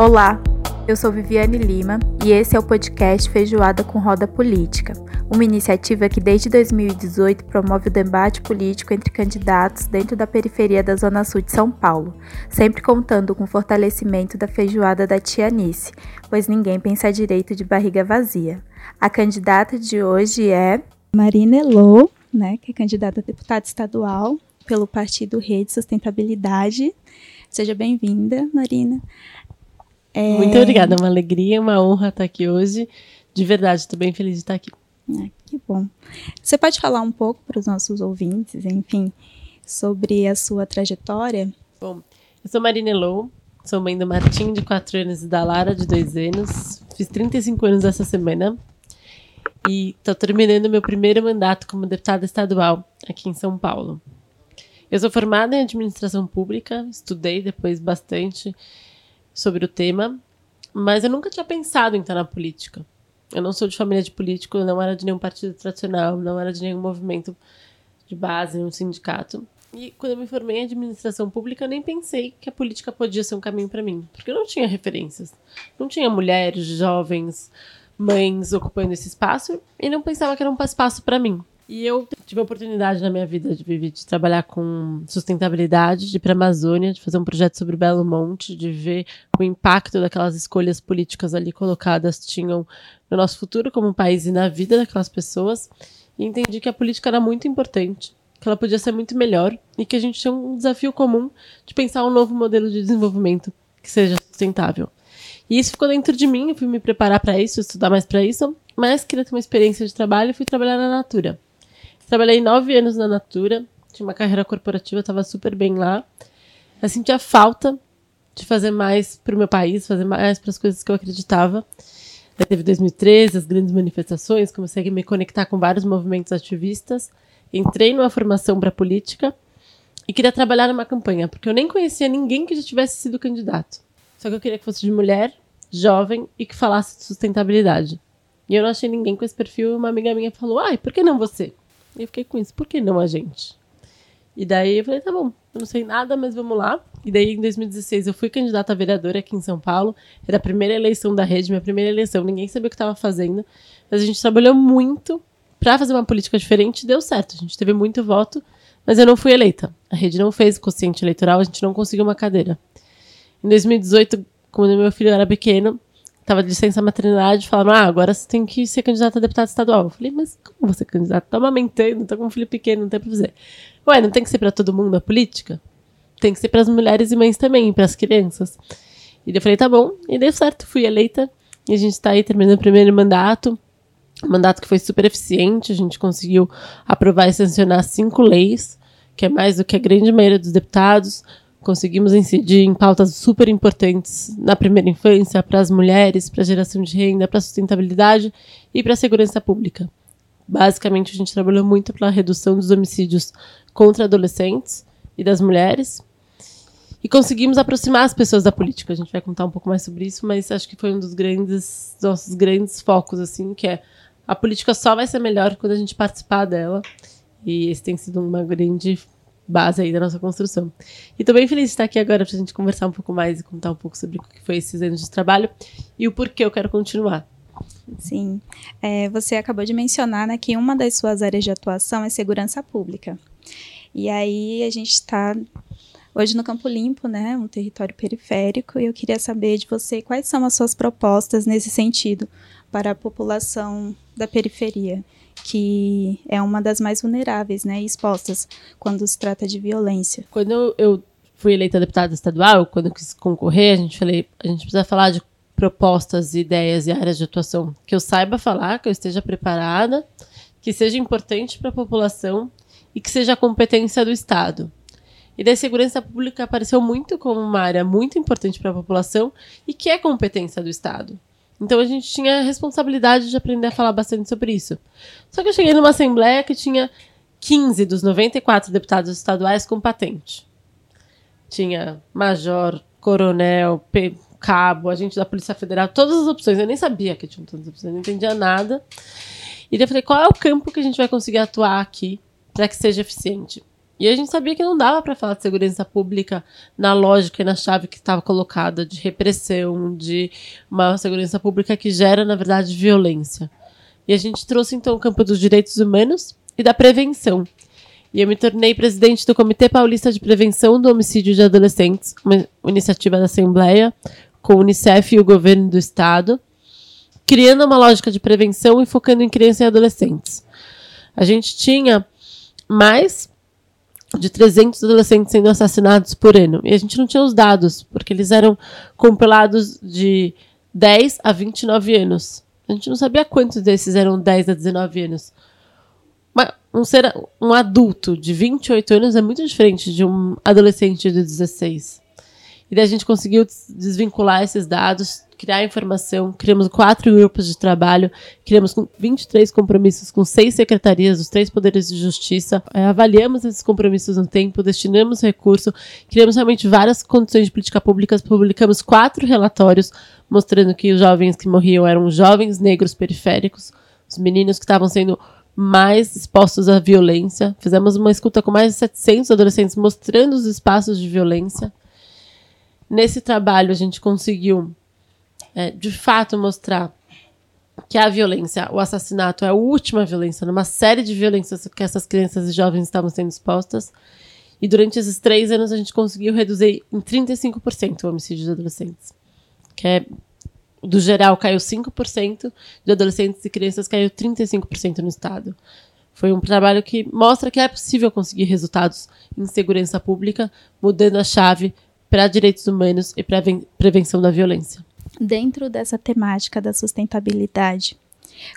Olá, eu sou Viviane Lima e esse é o podcast Feijoada com Roda Política, uma iniciativa que desde 2018 promove o debate político entre candidatos dentro da periferia da Zona Sul de São Paulo, sempre contando com o fortalecimento da feijoada da Tia Anice, pois ninguém pensa direito de barriga vazia. A candidata de hoje é Marina Elô, né, que é candidata a deputada estadual pelo Partido Rede Sustentabilidade. Seja bem-vinda, Marina. É... Muito obrigada, é uma alegria, uma honra estar aqui hoje. De verdade, estou bem feliz de estar aqui. Ah, que bom. Você pode falar um pouco para os nossos ouvintes, enfim, sobre a sua trajetória? Bom, eu sou Marina Elou, sou mãe do Martim, de 4 anos, e da Lara, de 2 anos. Fiz 35 anos essa semana e estou terminando meu primeiro mandato como deputada estadual aqui em São Paulo. Eu sou formada em administração pública, estudei depois bastante sobre o tema, mas eu nunca tinha pensado em estar na política. Eu não sou de família de político, não era de nenhum partido tradicional, não era de nenhum movimento de base, nenhum sindicato. E quando eu me formei em administração pública, eu nem pensei que a política podia ser um caminho para mim, porque eu não tinha referências. Não tinha mulheres, jovens, mães ocupando esse espaço e não pensava que era um espaço para mim. E eu tive a oportunidade na minha vida de, viver, de trabalhar com sustentabilidade, de ir para a Amazônia, de fazer um projeto sobre Belo Monte, de ver o impacto daquelas escolhas políticas ali colocadas tinham no nosso futuro como país e na vida daquelas pessoas. E entendi que a política era muito importante, que ela podia ser muito melhor e que a gente tinha um desafio comum de pensar um novo modelo de desenvolvimento que seja sustentável. E isso ficou dentro de mim, eu fui me preparar para isso, estudar mais para isso, mas queria ter uma experiência de trabalho e fui trabalhar na Natura. Trabalhei nove anos na Natura, tinha uma carreira corporativa, estava super bem lá. Eu sentia falta de fazer mais para o meu país, fazer mais para as coisas que eu acreditava. Teve 2013, as grandes manifestações, comecei a me conectar com vários movimentos ativistas. Entrei numa formação para política e queria trabalhar numa campanha, porque eu nem conhecia ninguém que já tivesse sido candidato. Só que eu queria que fosse de mulher, jovem e que falasse de sustentabilidade. E eu não achei ninguém com esse perfil. Uma amiga minha falou: ai, por que não você? E fiquei com isso, por que não a gente? E daí eu falei, tá bom, eu não sei nada, mas vamos lá. E daí em 2016 eu fui candidata a vereadora aqui em São Paulo. Era a primeira eleição da rede, minha primeira eleição, ninguém sabia o que estava fazendo. Mas a gente trabalhou muito para fazer uma política diferente e deu certo. A gente teve muito voto, mas eu não fui eleita. A rede não fez consciente eleitoral, a gente não conseguiu uma cadeira. Em 2018, quando meu filho era pequeno, tava de licença maternidade, falaram: ah, agora você tem que ser candidato a deputado estadual. Eu falei, mas como você é candidato? Tá amamentando, tá com um filho pequeno, não tem pra fazer. Ué, não tem que ser para todo mundo a política? Tem que ser para as mulheres e mães também, para as crianças. E eu falei, tá bom, e deu certo, fui eleita. E a gente está aí terminando o primeiro mandato. Um mandato que foi super eficiente, a gente conseguiu aprovar e sancionar cinco leis, que é mais do que a grande maioria dos deputados. Conseguimos incidir em pautas super importantes na primeira infância, para as mulheres, para a geração de renda, para a sustentabilidade e para a segurança pública. Basicamente, a gente trabalhou muito pela redução dos homicídios contra adolescentes e das mulheres. E conseguimos aproximar as pessoas da política. A gente vai contar um pouco mais sobre isso, mas acho que foi um dos grandes nossos grandes focos assim, que é a política só vai ser melhor quando a gente participar dela. E esse tem sido uma grande base aí da nossa construção. E tô bem feliz de estar aqui agora para a gente conversar um pouco mais e contar um pouco sobre o que foi esses anos de trabalho e o porquê eu quero continuar. Sim. É, você acabou de mencionar né, que uma das suas áreas de atuação é segurança pública. E aí a gente está hoje no Campo Limpo, né, um território periférico, e eu queria saber de você quais são as suas propostas nesse sentido para a população da periferia que é uma das mais vulneráveis, né, expostas quando se trata de violência. Quando eu fui eleita deputada estadual, quando eu quis concorrer, a gente falei, a gente precisa falar de propostas, ideias e áreas de atuação que eu saiba falar, que eu esteja preparada, que seja importante para a população e que seja competência do Estado. E da segurança pública apareceu muito como uma área muito importante para a população e que é competência do Estado. Então a gente tinha a responsabilidade de aprender a falar bastante sobre isso. Só que eu cheguei numa assembleia que tinha 15 dos 94 deputados estaduais com patente. Tinha major, coronel, cabo, agente da Polícia Federal, todas as opções. Eu nem sabia que tinha todas as opções, não entendia nada. E daí eu falei, qual é o campo que a gente vai conseguir atuar aqui para que seja eficiente? E a gente sabia que não dava para falar de segurança pública na lógica e na chave que estava colocada de repressão, de uma segurança pública que gera, na verdade, violência. E a gente trouxe então o campo dos direitos humanos e da prevenção. E eu me tornei presidente do Comitê Paulista de Prevenção do Homicídio de Adolescentes, uma iniciativa da Assembleia, com o Unicef e o governo do estado, criando uma lógica de prevenção e focando em crianças e adolescentes. A gente tinha mais de 300 adolescentes sendo assassinados por ano. E a gente não tinha os dados, porque eles eram compilados de 10 a 29 anos. A gente não sabia quantos desses eram 10 a 19 anos. Mas um, ser, um adulto de 28 anos é muito diferente de um adolescente de 16. E daí a gente conseguiu desvincular esses dados, criar informação, criamos quatro grupos de trabalho, criamos 23 compromissos com seis secretarias dos três poderes de justiça, é, avaliamos esses compromissos no tempo, destinamos recurso, criamos realmente várias condições de política pública, publicamos quatro relatórios mostrando que os jovens que morriam eram jovens negros periféricos, os meninos que estavam sendo mais expostos à violência. Fizemos uma escuta com mais de 700 adolescentes mostrando os espaços de violência. Nesse trabalho, a gente conseguiu, é, de fato, mostrar que a violência, o assassinato é a última violência, numa série de violências que essas crianças e jovens estavam sendo expostas. E durante esses três anos, a gente conseguiu reduzir em 35% o homicídio de adolescentes. Que é, do geral, caiu 5%, de adolescentes e crianças caiu 35% no estado. Foi um trabalho que mostra que é possível conseguir resultados em segurança pública, mudando a chave para direitos humanos e para prevenção da violência. Dentro dessa temática da sustentabilidade,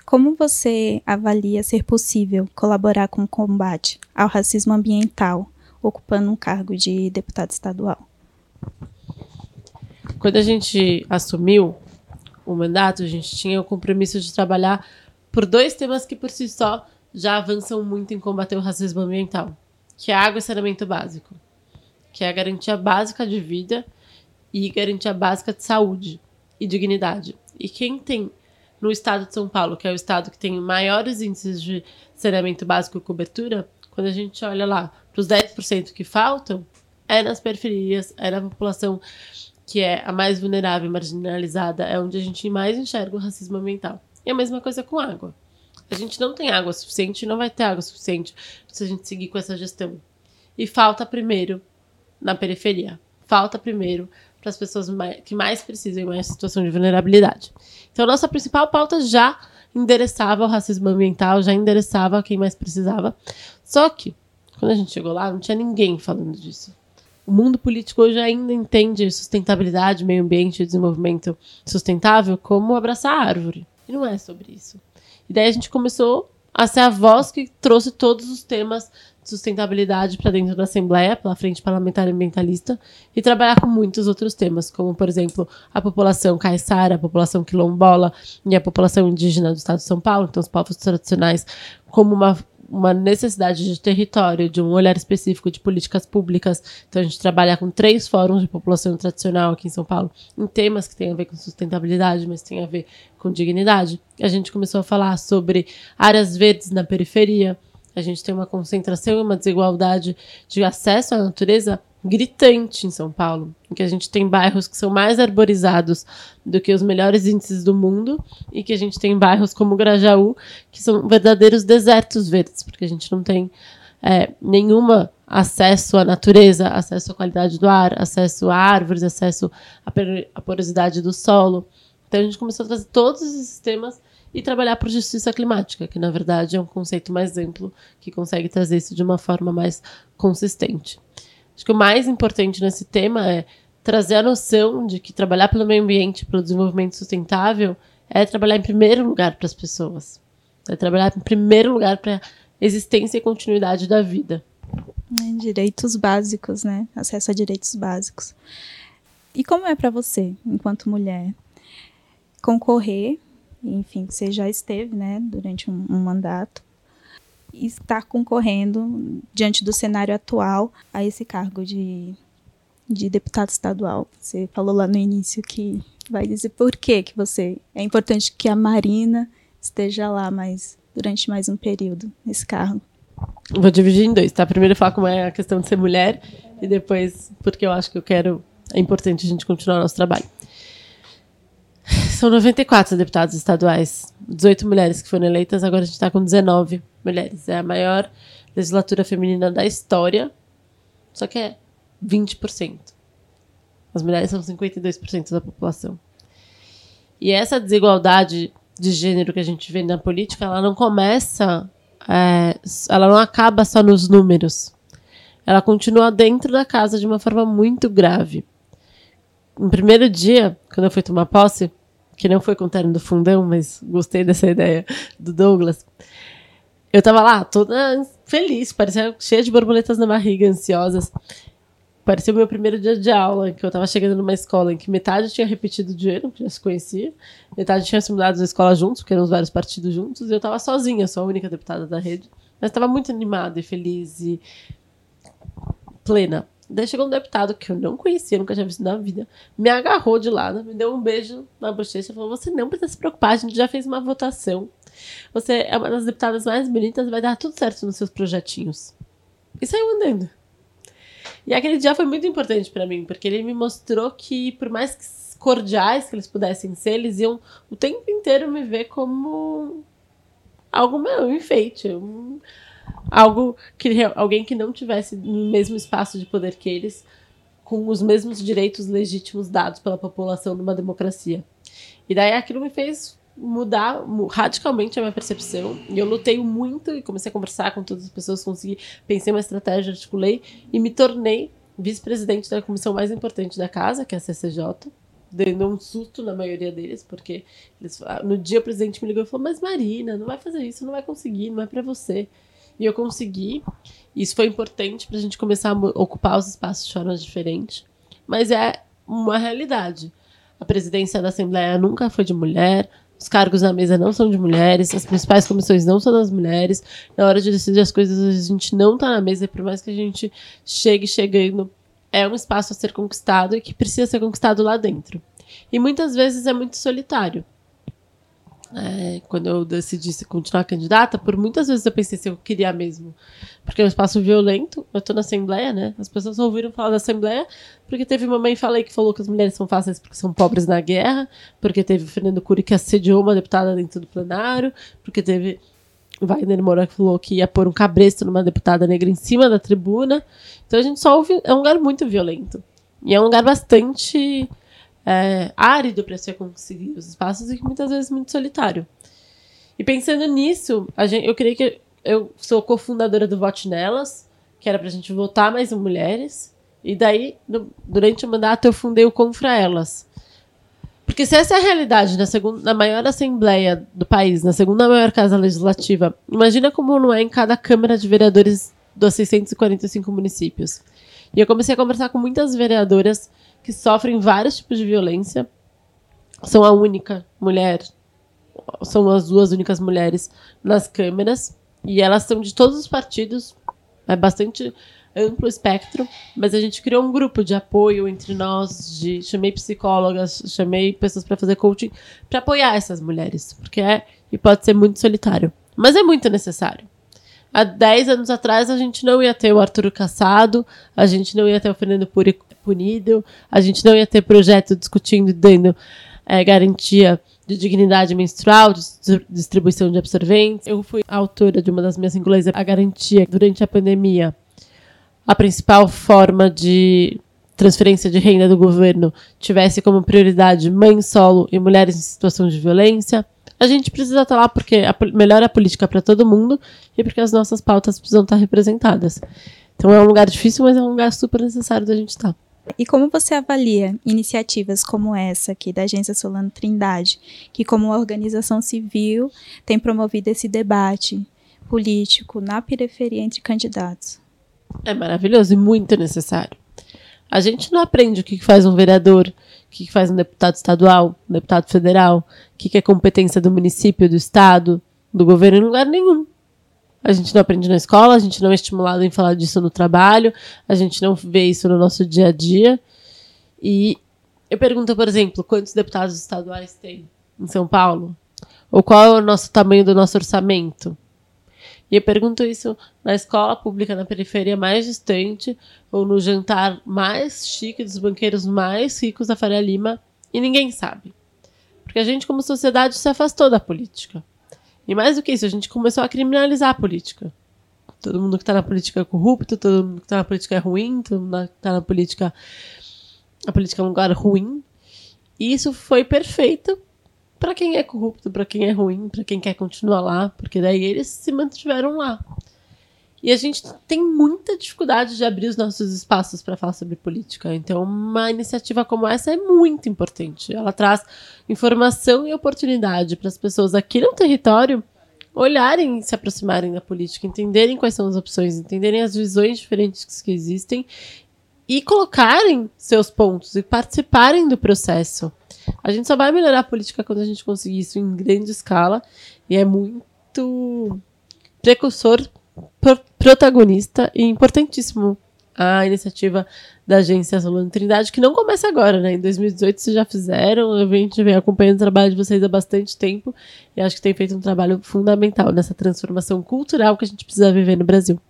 como você avalia ser possível colaborar com o combate ao racismo ambiental, ocupando um cargo de deputado estadual? Quando a gente assumiu o mandato, a gente tinha o compromisso de trabalhar por dois temas que por si só já avançam muito em combater o racismo ambiental, que é água e saneamento básico que é a garantia básica de vida e garantia básica de saúde e dignidade. E quem tem no estado de São Paulo, que é o estado que tem maiores índices de saneamento básico e cobertura, quando a gente olha lá para os 10% que faltam, é nas periferias, é na população que é a mais vulnerável e marginalizada, é onde a gente mais enxerga o racismo ambiental. E a mesma coisa com água. A gente não tem água suficiente não vai ter água suficiente se a gente seguir com essa gestão. E falta primeiro na periferia. Falta primeiro para as pessoas mais, que mais precisam em uma situação de vulnerabilidade. Então, nossa principal pauta já endereçava o racismo ambiental, já endereçava quem mais precisava. Só que, quando a gente chegou lá, não tinha ninguém falando disso. O mundo político hoje ainda entende sustentabilidade, meio ambiente e desenvolvimento sustentável como abraçar a árvore. E não é sobre isso. E daí a gente começou a ser a voz que trouxe todos os temas sustentabilidade para dentro da Assembleia, pela Frente Parlamentar Ambientalista, e trabalhar com muitos outros temas, como, por exemplo, a população caiçara, a população quilombola e a população indígena do Estado de São Paulo, então os povos tradicionais, como uma uma necessidade de território, de um olhar específico de políticas públicas. Então, a gente trabalha com três fóruns de população tradicional aqui em São Paulo, em temas que têm a ver com sustentabilidade, mas têm a ver com dignidade. A gente começou a falar sobre áreas verdes na periferia, a gente tem uma concentração e uma desigualdade de acesso à natureza gritante em São Paulo, em que a gente tem bairros que são mais arborizados do que os melhores índices do mundo e que a gente tem bairros como Grajaú que são verdadeiros desertos verdes, porque a gente não tem é, nenhuma acesso à natureza, acesso à qualidade do ar, acesso a árvores, acesso à porosidade do solo. Então a gente começou a trazer todos esses temas e trabalhar por justiça climática, que na verdade é um conceito mais amplo que consegue trazer isso de uma forma mais consistente. Acho que o mais importante nesse tema é trazer a noção de que trabalhar pelo meio ambiente, pelo desenvolvimento sustentável, é trabalhar em primeiro lugar para as pessoas. É trabalhar em primeiro lugar para a existência e continuidade da vida. É, direitos básicos, né? Acesso a direitos básicos. E como é para você, enquanto mulher, concorrer enfim, você já esteve, né, durante um, um mandato, e estar concorrendo diante do cenário atual a esse cargo de, de deputado estadual. Você falou lá no início que vai dizer por que que você é importante que a Marina esteja lá mais durante mais um período nesse cargo. Vou dividir em dois, tá? Primeiro falar como é a questão de ser mulher e depois porque eu acho que eu quero. É importante a gente continuar nosso trabalho. São 94 deputados estaduais, 18 mulheres que foram eleitas, agora a gente está com 19 mulheres. É a maior legislatura feminina da história, só que é 20%. As mulheres são 52% da população. E essa desigualdade de gênero que a gente vê na política, ela não começa, é, ela não acaba só nos números. Ela continua dentro da casa de uma forma muito grave. No primeiro dia, quando eu fui tomar posse, que não foi com o terno do fundão, mas gostei dessa ideia do Douglas. Eu tava lá, toda feliz, parecia cheia de borboletas na barriga, ansiosas. Parecia o meu primeiro dia de aula, que eu tava chegando numa escola em que metade tinha repetido de ano, que já se conhecia, metade tinha se mudado da escola juntos, porque eram os vários partidos juntos, e eu tava sozinha, sou a única deputada da rede. Mas tava muito animada e feliz e plena. Daí chegou um deputado que eu não conhecia, nunca tinha visto na vida, me agarrou de lado, me deu um beijo na bochecha e falou: Você não precisa se preocupar, a gente já fez uma votação. Você é uma das deputadas mais bonitas, vai dar tudo certo nos seus projetinhos. E saiu andando. E aquele dia foi muito importante para mim, porque ele me mostrou que, por mais cordiais que eles pudessem ser, eles iam o tempo inteiro me ver como algo meu, um enfeite, um, algo que alguém que não tivesse no mesmo espaço de poder que eles, com os mesmos direitos legítimos dados pela população numa democracia. E daí aquilo me fez mudar radicalmente a minha percepção. E eu lutei muito e comecei a conversar com todas as pessoas, consegui, pensei uma estratégia, articulei e me tornei vice-presidente da comissão mais importante da casa, que é a CCJ. Dando um susto na maioria deles, porque eles, no dia o presidente me ligou e falou: Mas Marina, não vai fazer isso, não vai conseguir, não é para você. E eu consegui. Isso foi importante para a gente começar a ocupar os espaços de forma diferente. Mas é uma realidade. A presidência da Assembleia nunca foi de mulher, os cargos na mesa não são de mulheres, as principais comissões não são das mulheres. Na hora de decidir as coisas, a gente não está na mesa, e por mais que a gente chegue chegando, é um espaço a ser conquistado e que precisa ser conquistado lá dentro. E muitas vezes é muito solitário é, quando eu decidi continuar candidata, por muitas vezes eu pensei se eu queria mesmo. Porque é um espaço violento, eu tô na Assembleia, né? As pessoas ouviram falar da Assembleia porque teve uma mãe falei que falou que as mulheres são fáceis porque são pobres na guerra, porque teve o Fernando Cury que assediou uma deputada dentro do plenário, porque teve o Wagner Moura que falou que ia pôr um cabresto numa deputada negra em cima da tribuna. Então a gente só ouve. É um lugar muito violento. E é um lugar bastante é, árido para se conseguir os espaços e muitas vezes muito solitário. E pensando nisso, gente, eu creio que eu sou cofundadora do Vote Nelas, que era para a gente votar mais em mulheres. E daí, no, durante o mandato, eu fundei o Confra Elas. Porque se essa é a realidade na, segunda, na maior assembleia do país, na segunda maior casa legislativa, imagina como não é em cada Câmara de Vereadores dos 645 municípios. E eu comecei a conversar com muitas vereadoras que sofrem vários tipos de violência. São a única mulher, são as duas únicas mulheres nas câmeras. E elas são de todos os partidos, é bastante amplo espectro, mas a gente criou um grupo de apoio entre nós, de chamei psicólogas, chamei pessoas para fazer coaching, para apoiar essas mulheres, porque é e pode ser muito solitário, mas é muito necessário. Há 10 anos atrás a gente não ia ter o Arthur Cassado, a gente não ia ter o Fernando punido, a gente não ia ter projeto discutindo e dando é, garantia de dignidade menstrual, de distribuição de absorventes. Eu fui autora de uma das minhas singulares, a garantia durante a pandemia. A principal forma de transferência de renda do governo tivesse como prioridade mãe solo e mulheres em situação de violência a gente precisa estar lá porque a, melhora a política para todo mundo e porque as nossas pautas precisam estar representadas. Então é um lugar difícil, mas é um lugar super necessário da gente estar. E como você avalia iniciativas como essa aqui da Agência Solano Trindade, que como organização civil tem promovido esse debate político na periferia entre candidatos? É maravilhoso e muito necessário. A gente não aprende o que faz um vereador, o que faz um deputado estadual, um deputado federal, o que é competência do município, do estado, do governo, em lugar nenhum. A gente não aprende na escola, a gente não é estimulado em falar disso no trabalho, a gente não vê isso no nosso dia a dia. E eu pergunto, por exemplo, quantos deputados estaduais tem em São Paulo? Ou qual é o nosso tamanho do nosso orçamento? E eu pergunto isso na escola pública na periferia mais distante, ou no jantar mais chique dos banqueiros mais ricos da Faria Lima, e ninguém sabe. Porque a gente, como sociedade, se afastou da política. E mais do que isso, a gente começou a criminalizar a política. Todo mundo que está na política é corrupto, todo mundo que está na política é ruim, todo mundo que está na política. A política é um lugar ruim. E isso foi perfeito para quem é corrupto, para quem é ruim, para quem quer continuar lá, porque daí eles se mantiveram lá. E a gente tem muita dificuldade de abrir os nossos espaços para falar sobre política. Então, uma iniciativa como essa é muito importante. Ela traz informação e oportunidade para as pessoas aqui no território olharem e se aproximarem da política, entenderem quais são as opções, entenderem as visões diferentes que existem e colocarem seus pontos e participarem do processo. A gente só vai melhorar a política quando a gente conseguir isso em grande escala e é muito precursor protagonista e importantíssimo a iniciativa da agência Solano Trindade, que não começa agora, né? Em 2018 vocês já fizeram, a gente vem acompanhando o trabalho de vocês há bastante tempo e acho que tem feito um trabalho fundamental nessa transformação cultural que a gente precisa viver no Brasil.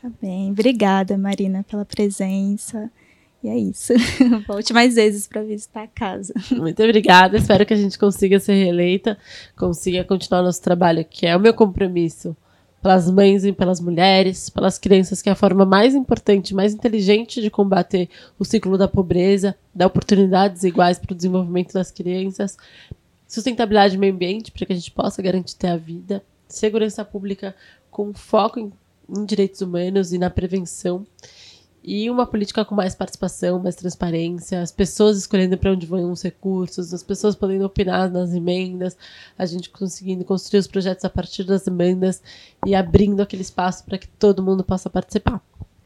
Tá bem, obrigada Marina pela presença. E é isso. Volte mais vezes para visitar a casa. Muito obrigada. Espero que a gente consiga ser reeleita, consiga continuar nosso trabalho, que é o meu compromisso pelas mães e pelas mulheres, pelas crianças, que é a forma mais importante, mais inteligente de combater o ciclo da pobreza, dar oportunidades iguais para o desenvolvimento das crianças, sustentabilidade do meio ambiente, para que a gente possa garantir ter a vida, segurança pública com foco em, em direitos humanos e na prevenção e uma política com mais participação, mais transparência, as pessoas escolhendo para onde vão os recursos, as pessoas podendo opinar nas emendas, a gente conseguindo construir os projetos a partir das emendas e abrindo aquele espaço para que todo mundo possa participar.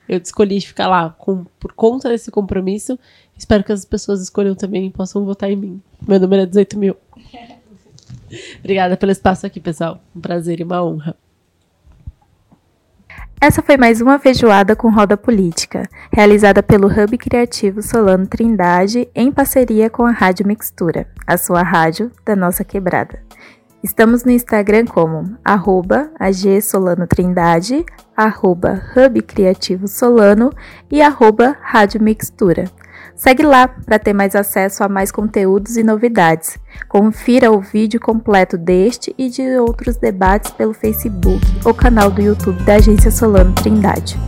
Eu escolhi ficar lá com, por conta desse compromisso. Espero que as pessoas escolham também e possam votar em mim. Meu número é 18 mil. Obrigada pelo espaço aqui, pessoal. Um prazer e uma honra. Essa foi mais uma feijoada com roda política, realizada pelo Hub Criativo Solano Trindade em parceria com a Rádio Mixtura, a sua rádio da nossa quebrada. Estamos no Instagram como agsolanotrindade, arroba Hub Criativo Solano e arroba Rádio Mixtura. Segue lá para ter mais acesso a mais conteúdos e novidades. Confira o vídeo completo deste e de outros debates pelo Facebook ou canal do YouTube da Agência Solano Trindade.